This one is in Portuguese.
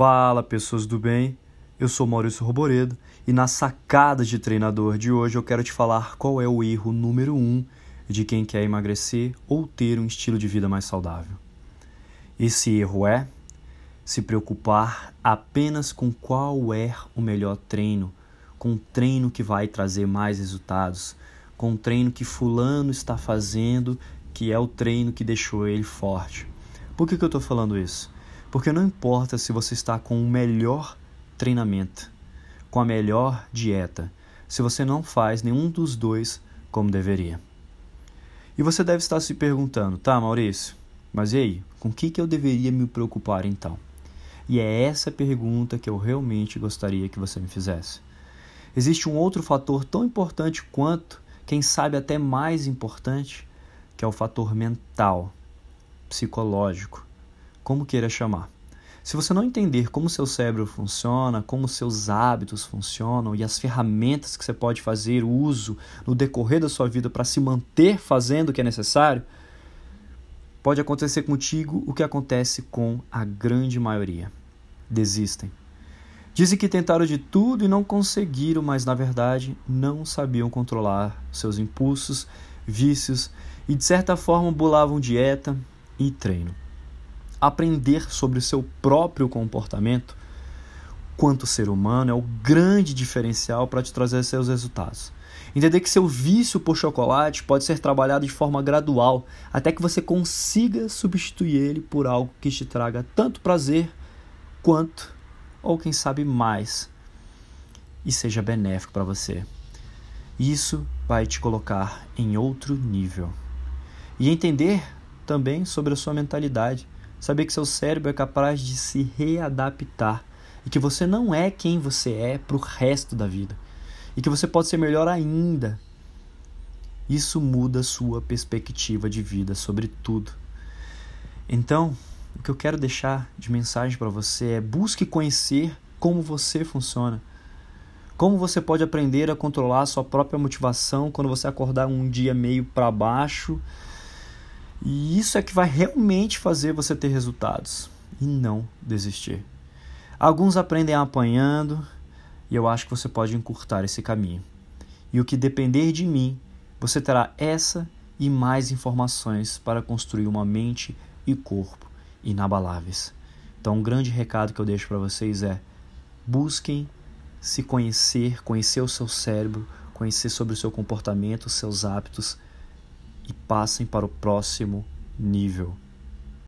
Fala, pessoas do bem. Eu sou Maurício Roboredo e na sacada de treinador de hoje eu quero te falar qual é o erro número um de quem quer emagrecer ou ter um estilo de vida mais saudável. Esse erro é se preocupar apenas com qual é o melhor treino, com o treino que vai trazer mais resultados, com o treino que Fulano está fazendo, que é o treino que deixou ele forte. Por que, que eu estou falando isso? Porque não importa se você está com o melhor treinamento, com a melhor dieta, se você não faz nenhum dos dois como deveria. E você deve estar se perguntando, tá, Maurício, mas e aí, com o que, que eu deveria me preocupar então? E é essa pergunta que eu realmente gostaria que você me fizesse. Existe um outro fator tão importante quanto, quem sabe até mais importante, que é o fator mental, psicológico como queira chamar. Se você não entender como seu cérebro funciona, como seus hábitos funcionam e as ferramentas que você pode fazer uso no decorrer da sua vida para se manter fazendo o que é necessário, pode acontecer contigo o que acontece com a grande maioria. Desistem. Dizem que tentaram de tudo e não conseguiram, mas na verdade não sabiam controlar seus impulsos, vícios e de certa forma bulavam dieta e treino aprender sobre o seu próprio comportamento, quanto ser humano, é o grande diferencial para te trazer seus resultados. Entender que seu vício por chocolate pode ser trabalhado de forma gradual, até que você consiga substituir ele por algo que te traga tanto prazer quanto, ou quem sabe mais, e seja benéfico para você. Isso vai te colocar em outro nível. E entender também sobre a sua mentalidade. Saber que seu cérebro é capaz de se readaptar e que você não é quem você é para o resto da vida e que você pode ser melhor ainda. Isso muda sua perspectiva de vida sobre tudo. Então, o que eu quero deixar de mensagem para você é busque conhecer como você funciona. Como você pode aprender a controlar a sua própria motivação quando você acordar um dia meio para baixo e isso é que vai realmente fazer você ter resultados e não desistir. Alguns aprendem apanhando e eu acho que você pode encurtar esse caminho. E o que depender de mim, você terá essa e mais informações para construir uma mente e corpo inabaláveis. Então, um grande recado que eu deixo para vocês é: busquem se conhecer, conhecer o seu cérebro, conhecer sobre o seu comportamento, os seus hábitos e passem para o próximo nível.